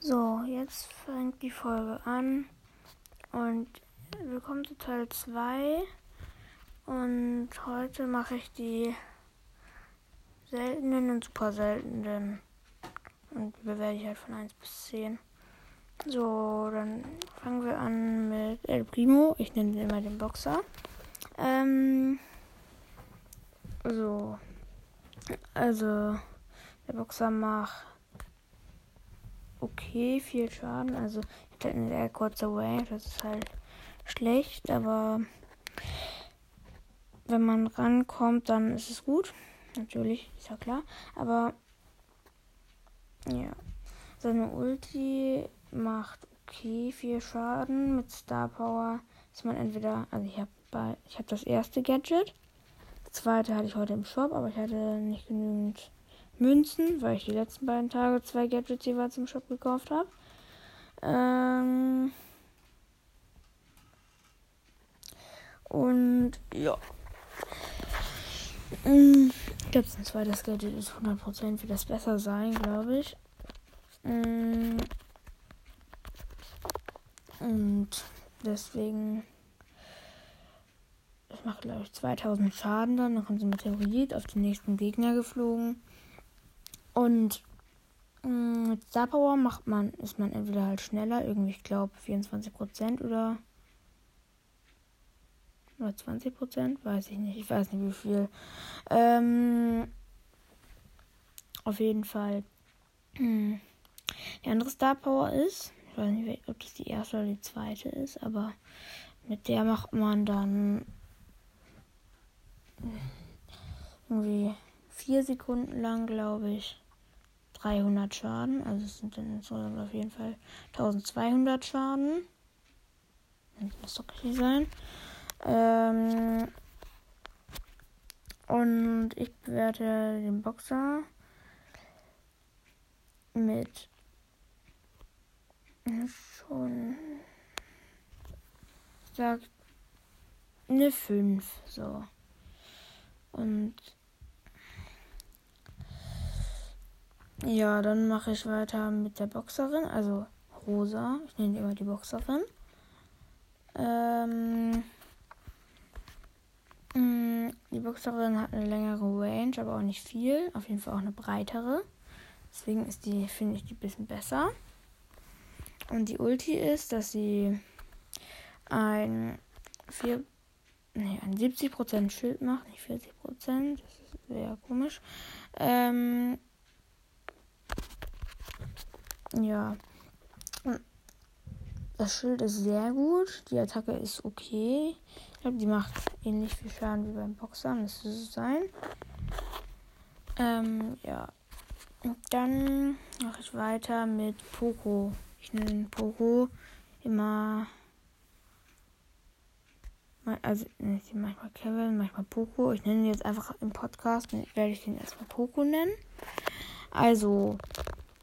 So, jetzt fängt die Folge an und willkommen zu Teil 2. Und heute mache ich die seltenen und super seltenen. Und die bewerte ich halt von 1 bis 10. So, dann fangen wir an mit El Primo. Ich nenne ihn immer den Boxer. Ähm, so. Also, der Boxer macht okay viel Schaden. Also, ich hatte eine sehr kurze Range. Das ist halt schlecht, aber wenn man rankommt, dann ist es gut. Natürlich, ist ja klar. Aber ja, seine Ulti macht okay viel Schaden. Mit Star Power ist man entweder, also ich habe ich habe das erste Gadget. Das zweite hatte ich heute im Shop, aber ich hatte nicht genügend Münzen, weil ich die letzten beiden Tage zwei Gadgets jeweils im Shop gekauft habe. Ähm und ja. Mm, ich glaube, ein zweites Gadget ist 100% wird das besser sein, glaube ich. Mm. Und deswegen. Ich mache, glaube ich, 2000 Schaden dann. Dann kommt ein Meteorit auf den nächsten Gegner geflogen. Und mm, mit Star Power macht man, ist man entweder halt schneller, irgendwie, ich glaube, 24% oder. Oder 20%, weiß ich nicht. Ich weiß nicht wie viel. Ähm, auf jeden Fall. Mh, die andere Star Power ist, ich weiß nicht, ob das die erste oder die zweite ist, aber mit der macht man dann irgendwie vier Sekunden lang, glaube ich, 300 Schaden. Also es sind dann insgesamt auf jeden Fall 1200 Schaden. Muss doch richtig sein. Ähm und ich bewerte den Boxer mit schon sagt eine 5 so. Und ja, dann mache ich weiter mit der Boxerin, also Rosa. Ich nenne die immer die Boxerin. Ähm, mm, die Boxerin hat eine längere Range, aber auch nicht viel. Auf jeden Fall auch eine breitere. Deswegen ist die, finde ich, die ein bisschen besser. Und die Ulti ist, dass sie ein 4 nee, ein 70% Schild macht, nicht 40%. Das ist sehr komisch. Ähm, ja. Das Schild ist sehr gut. Die Attacke ist okay. Ich glaube, die macht ähnlich viel Schaden wie beim Boxer. Das ist es sein. Ähm, ja. Und dann mache ich weiter mit Poco. Ich nenne Poco immer also ich manchmal Kevin, manchmal Poco. Ich nenne ihn jetzt einfach im Podcast, werde ich den erstmal Poco nennen. Also,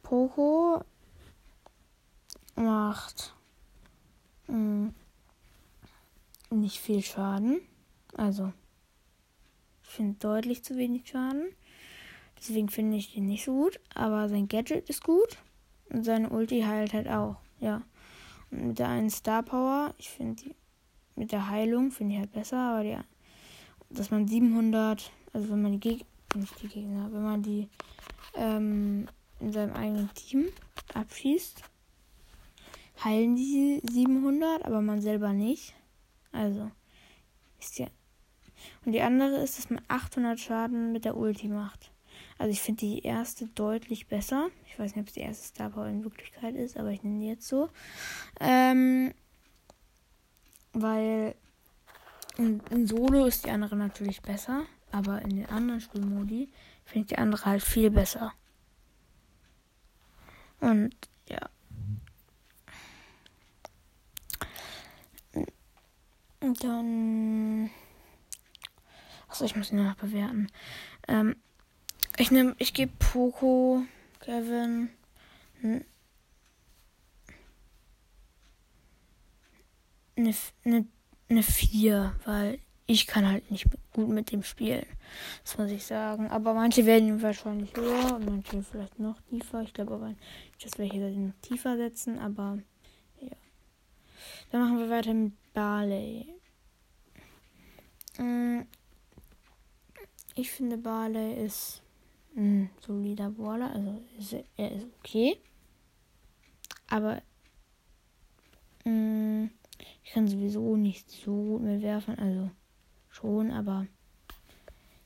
Poco macht mh, hm, nicht viel Schaden. Also, ich finde deutlich zu wenig Schaden. Deswegen finde ich den nicht so gut. Aber sein Gadget ist gut. Und seine Ulti heilt halt auch. Ja. Und mit der einen Star Power, ich finde die mit der Heilung finde ich halt besser, aber die, dass man 700, also wenn man die Gegner, nicht die Gegner, wenn man die ähm, in seinem eigenen Team abschießt, heilen die 700, aber man selber nicht. Also ist ja. Und die andere ist, dass man 800 Schaden mit der Ulti macht. Also ich finde die erste deutlich besser. Ich weiß nicht, ob es die erste Star Power in Wirklichkeit ist, aber ich nenne die jetzt so. Ähm, weil in, in, Solo ist die andere natürlich besser, aber in den anderen Spielmodi finde ich die andere halt viel besser. Und ja. Dann. Achso, ich muss ihn noch bewerten. Ähm, ich nehme, ich gebe Poco, Kevin, eine, eine, eine 4, weil ich kann halt nicht gut mit dem spielen. Das muss ich sagen. Aber manche werden wahrscheinlich höher und manche vielleicht noch tiefer. Ich glaube aber, dass welche noch tiefer setzen. Aber ja. Dann machen wir weiter mit Barley. Mm. Ich finde Barley ist ein solider Brawler. Also ist, er ist okay. Aber mh, mm, ich kann sowieso nicht so gut mehr werfen. Also schon, aber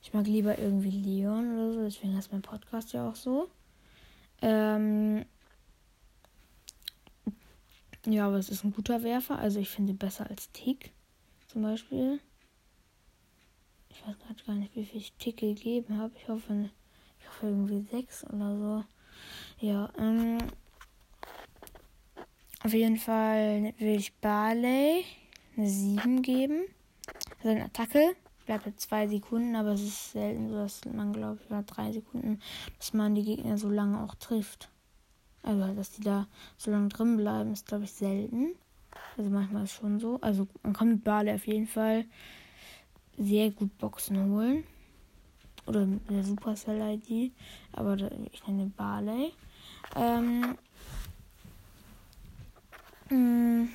ich mag lieber irgendwie Leon oder so. Deswegen ist mein Podcast ja auch so. Ähm, ja, aber es ist ein guter Werfer. Also ich finde besser als Tick zum Beispiel. Ich weiß gerade gar nicht, wie viel ich Tick gegeben habe. Ich hoffe, ich hoffe irgendwie sechs oder so. Ja, ähm, auf jeden Fall will ich Barley eine 7 geben. Also eine Attacke bleibt jetzt zwei Sekunden, aber es ist selten so, dass man, glaube ich, oder drei Sekunden, dass man die Gegner so lange auch trifft. Also, dass die da so lange drin bleiben, ist, glaube ich, selten. Also, manchmal ist schon so. Also, man kann mit Barley auf jeden Fall sehr gut Boxen holen. Oder mit der Supercell-ID. Aber ich nenne Barley. Ähm. Mh, mm,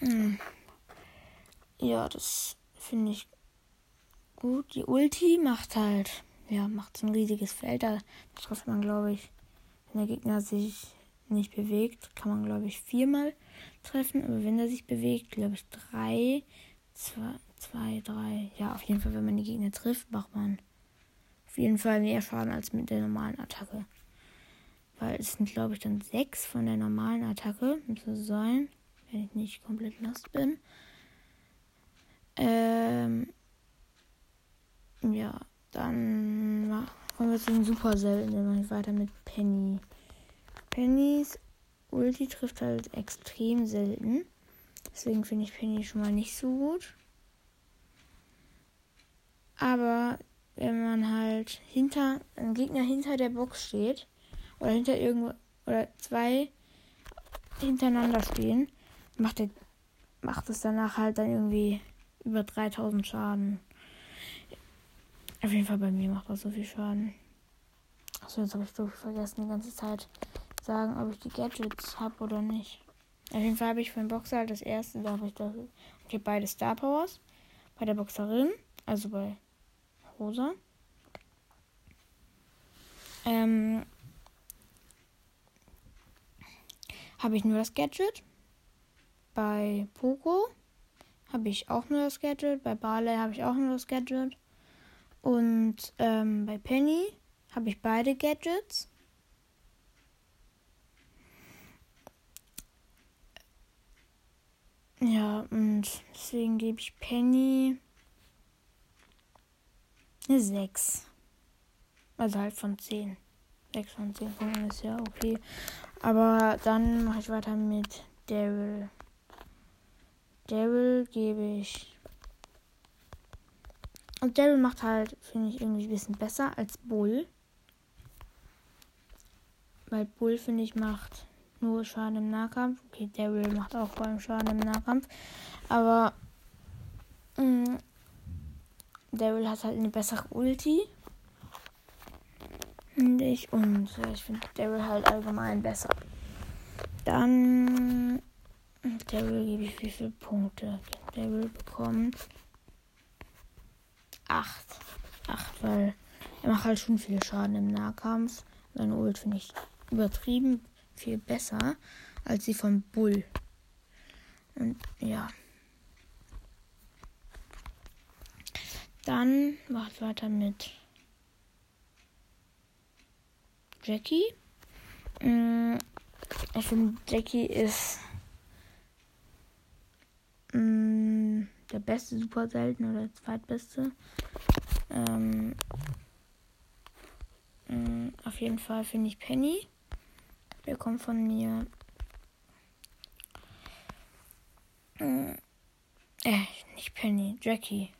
Hm. Ja, das finde ich gut. Die Ulti macht halt, ja, macht so ein riesiges Feld. Da trifft man, glaube ich, wenn der Gegner sich nicht bewegt, kann man, glaube ich, viermal treffen. Aber wenn er sich bewegt, glaube ich, drei, zwei, zwei, drei. Ja, auf jeden Fall, wenn man die Gegner trifft, macht man auf jeden Fall mehr Schaden als mit der normalen Attacke. Weil es sind, glaube ich, dann sechs von der normalen Attacke, müsste sein wenn ich nicht komplett nass bin. Ähm, ja, dann kommen wir zu den super seltenen. Dann mache ich weiter mit Penny. Pennys Ulti trifft halt extrem selten. Deswegen finde ich Penny schon mal nicht so gut. Aber wenn man halt hinter, ein Gegner hinter der Box steht, oder hinter irgendwo, oder zwei hintereinander stehen, macht, der, macht es danach halt dann irgendwie über 3000 Schaden. Auf jeden Fall bei mir macht das so viel Schaden. Achso, jetzt habe ich so vergessen die ganze Zeit sagen, ob ich die Gadgets habe oder nicht. Auf jeden Fall habe ich für den Boxer halt das erste, da habe ich das. Ich habe beide Star Powers. Bei der Boxerin, also bei Rosa. Ähm, habe ich nur das Gadget. Bei Poco habe ich auch nur das Gadget. Bei Barley habe ich auch nur das Gadget. Und ähm, bei Penny habe ich beide Gadgets. Ja, und deswegen gebe ich Penny eine 6. Also halt von 10. 6 von 10 Punkten ist ja okay. Aber dann mache ich weiter mit Daryl. Daryl gebe ich. Und Daryl macht halt, finde ich, irgendwie ein bisschen besser als Bull. Weil Bull, finde ich, macht nur Schaden im Nahkampf. Okay, Daryl macht auch vor allem Schaden im Nahkampf. Aber mh, mm, Daryl hat halt eine bessere Ulti. Finde ich. Und ja, ich finde Daryl halt allgemein besser. Dann Daryl gebe ich wie viele Punkte? Daryl bekommt 8. 8, weil er macht halt schon viel Schaden im Nahkampf. Seine Ult finde ich übertrieben viel besser als die von Bull. Und ja. Dann macht weiter mit Jackie. Mm, ich finde, Jackie ist mm, der beste super selten oder der zweitbeste. Ähm, mm, auf jeden Fall finde ich Penny. Kommt von mir. Mh, mm, äh, nicht Penny, Jackie.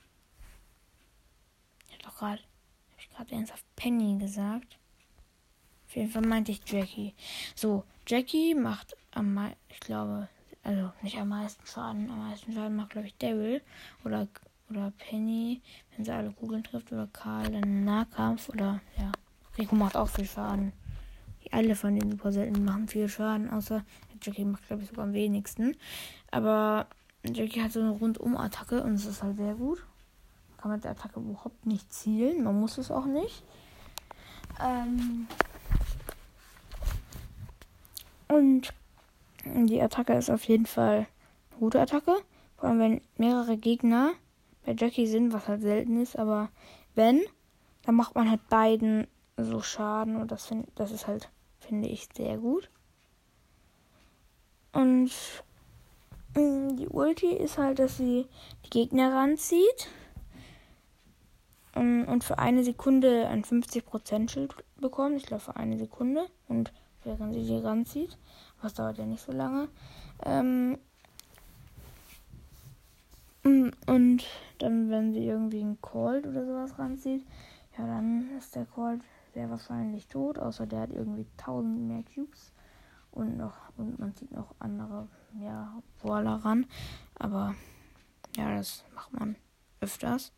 Ich hab doch gerade, hab ich gerade ernsthaft Penny gesagt. Auf jeden Fall meinte ich Jackie. So, Jackie macht am, ich glaube, Also nicht am meisten Schaden. Am meisten Schaden macht, glaube ich, Daryl oder, oder Penny, wenn sie alle Kugeln trifft. Oder Karl dann Nahkampf. Oder ja, Rico macht auch viel Schaden. Alle von den Super selten machen viel Schaden, außer Jackie macht, glaube ich, sogar am wenigsten. Aber Jackie hat so eine Rundum-Attacke und es ist halt sehr gut. Man kann mit der Attacke überhaupt nicht zielen. Man muss es auch nicht. Ähm und die Attacke ist auf jeden Fall eine gute Attacke. Vor allem, wenn mehrere Gegner bei Jackie sind, was halt selten ist. Aber wenn, dann macht man halt beiden so Schaden. Und das, find, das ist halt, finde ich, sehr gut. Und mm, die Ulti ist halt, dass sie die Gegner ranzieht und für eine Sekunde ein 50% Schild bekommt. Ich glaube für eine Sekunde. Und während sie die ranzieht. Was dauert ja nicht so lange. Ähm mm, und dann, wenn sie irgendwie einen Cold oder sowas ranzieht, ja, dann ist der Cold sehr wahrscheinlich tot. Außer der hat irgendwie 1000 mehr Cubes. Und noch, und man sieht noch andere, ja, Brawler ran. Aber ja, das macht man öfters.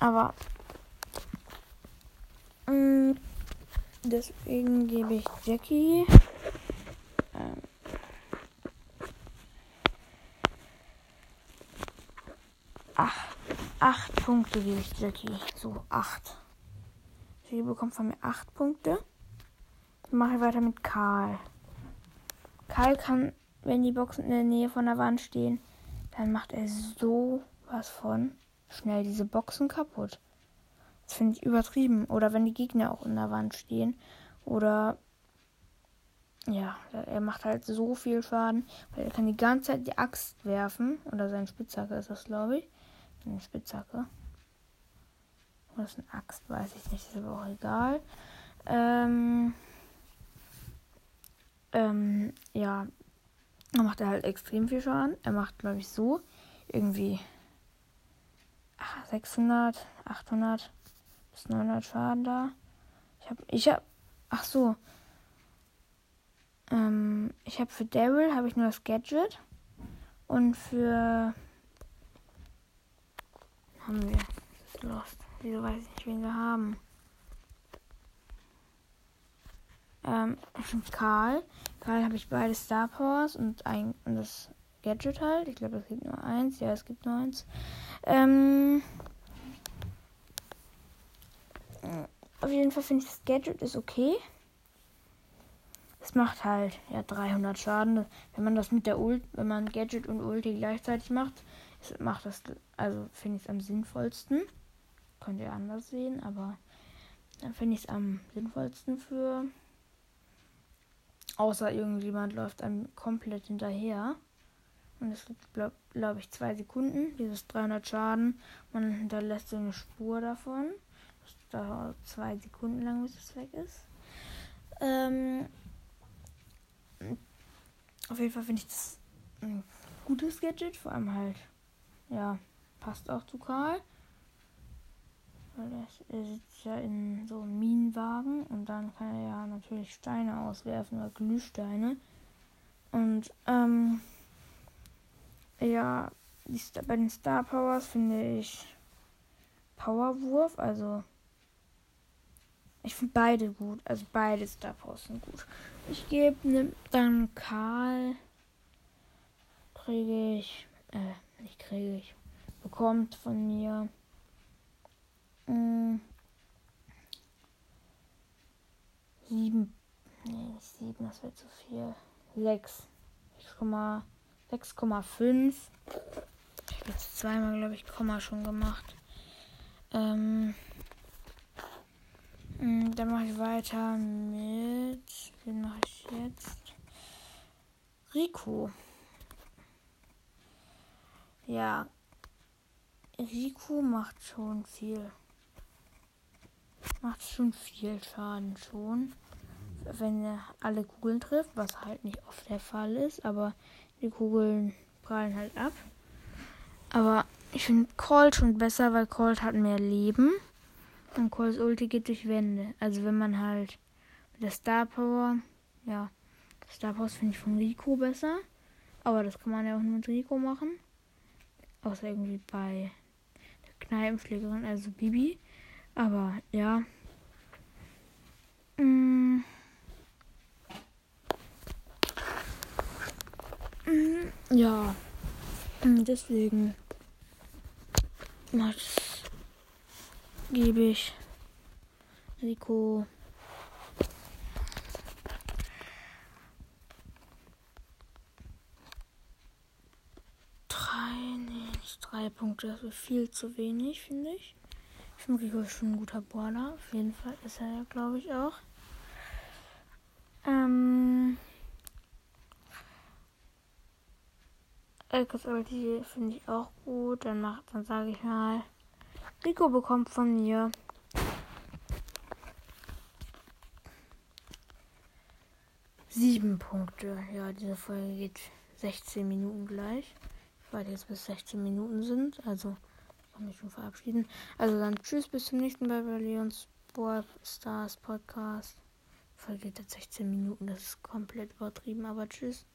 Aber mh, mm, deswegen gebe ich Jackie ähm, acht Punkte gebe ich Jackie. So, acht. Sie bekommt von mir acht Punkte. Dann mache ich weiter mit Karl. Karl kann, wenn die Boxen in der Nähe von der Wand stehen, dann macht er so was von schnell diese Boxen kaputt. Das finde ich übertrieben. Oder wenn die Gegner auch in der Wand stehen. Oder ja, er macht halt so viel Schaden, weil er kann die ganze Zeit die Axt werfen. Oder seine Spitzhacke ist das, glaube ich. Eine Spitzhacke. Oder ist eine Axt, weiß ich nicht. Ist aber auch egal. Ähm, ähm, ja, dann macht er halt extrem viel Schaden. Er macht, glaube ich, so irgendwie 600, 800 bis 900 Schaden da. Ich habe, ich habe, ach so. Ähm, ich habe für Daryl habe ich nur das Gadget und für haben wir das lost. Wieso weiß ich nicht, wen wir haben? Ähm, Karl. Karl habe ich beide Star Powers und ein und das Gadget halt. Ich glaube, es gibt nur eins. Ja, es gibt nur eins. Ähm, auf jeden Fall finde ich das Gadget ist okay. Es macht halt ja 300 Schaden. Wenn man das mit der Ult, wenn man Gadget und Ulti gleichzeitig macht, ist, macht das also finde ich es am sinnvollsten. Könnt ihr anders sehen, aber dann finde ich es am sinnvollsten für. Außer irgendjemand läuft einem komplett hinterher. Und es gibt, glaube glaub ich, zwei Sekunden. Dieses 300 Schaden. Man hinterlässt so eine Spur davon. Das dauert zwei Sekunden lang, bis es weg ist. Ähm, auf jeden Fall finde ich das ein gutes Gadget. Vor allem halt, ja, passt auch zu Karl. Weil er sitzt ja in so einem Minenwagen und dann kann er ja natürlich Steine auswerfen oder Glühsteine. Und, ähm, ja, die, bei den Star Powers finde ich Powerwurf, also ich finde beide gut, also beide Star Powers sind gut. Ich gebe ne, dann Karl, kriege ich, äh, nicht kriege ich, bekommt von mir mh, hm, sieben, nee, nicht sieben, das wäre zu viel, sechs, 6,5 6,5. Ich habe jetzt zweimal, glaube ich, Komma schon gemacht. Ähm, mm, dann mache ich weiter mit. Wen mache ich jetzt? Rico. Ja. Rico macht schon viel. Macht schon viel Schaden schon. Wenn er alle Kugeln trifft, was halt nicht oft der Fall ist, aber die Kugeln prallen halt ab. Aber ich finde Colt schon besser, weil Colt hat mehr Leben. Und Colts Ulti geht durch Wände. Also wenn man halt mit der Star Power, ja, Star Power finde ich von Rico besser. Aber das kann man ja auch nur mit Rico machen. Außer irgendwie bei der Kneipenpflegerin, also Bibi. Aber ja. Mm. Mm, ja. Mm, deswegen gebe ich Rico drei, nee, nicht drei Punkte, das ist viel zu wenig, finde ich. Rico ist schon ein guter Border, auf jeden Fall ist er ja, glaube ich, auch. Ähm. Elkes Ulti finde ich auch gut. Dann macht, dann sage ich mal, Rico bekommt von mir sieben Punkte. Ja, diese Folge geht 16 Minuten gleich. Ich warte jetzt bis 16 Minuten sind. Also kann mich schon verabschieden. Also dann tschüss, bis zum nächsten Mal bei Leons Boy Stars Podcast. Folge jetzt 16 Minuten. Das ist komplett übertrieben, aber tschüss.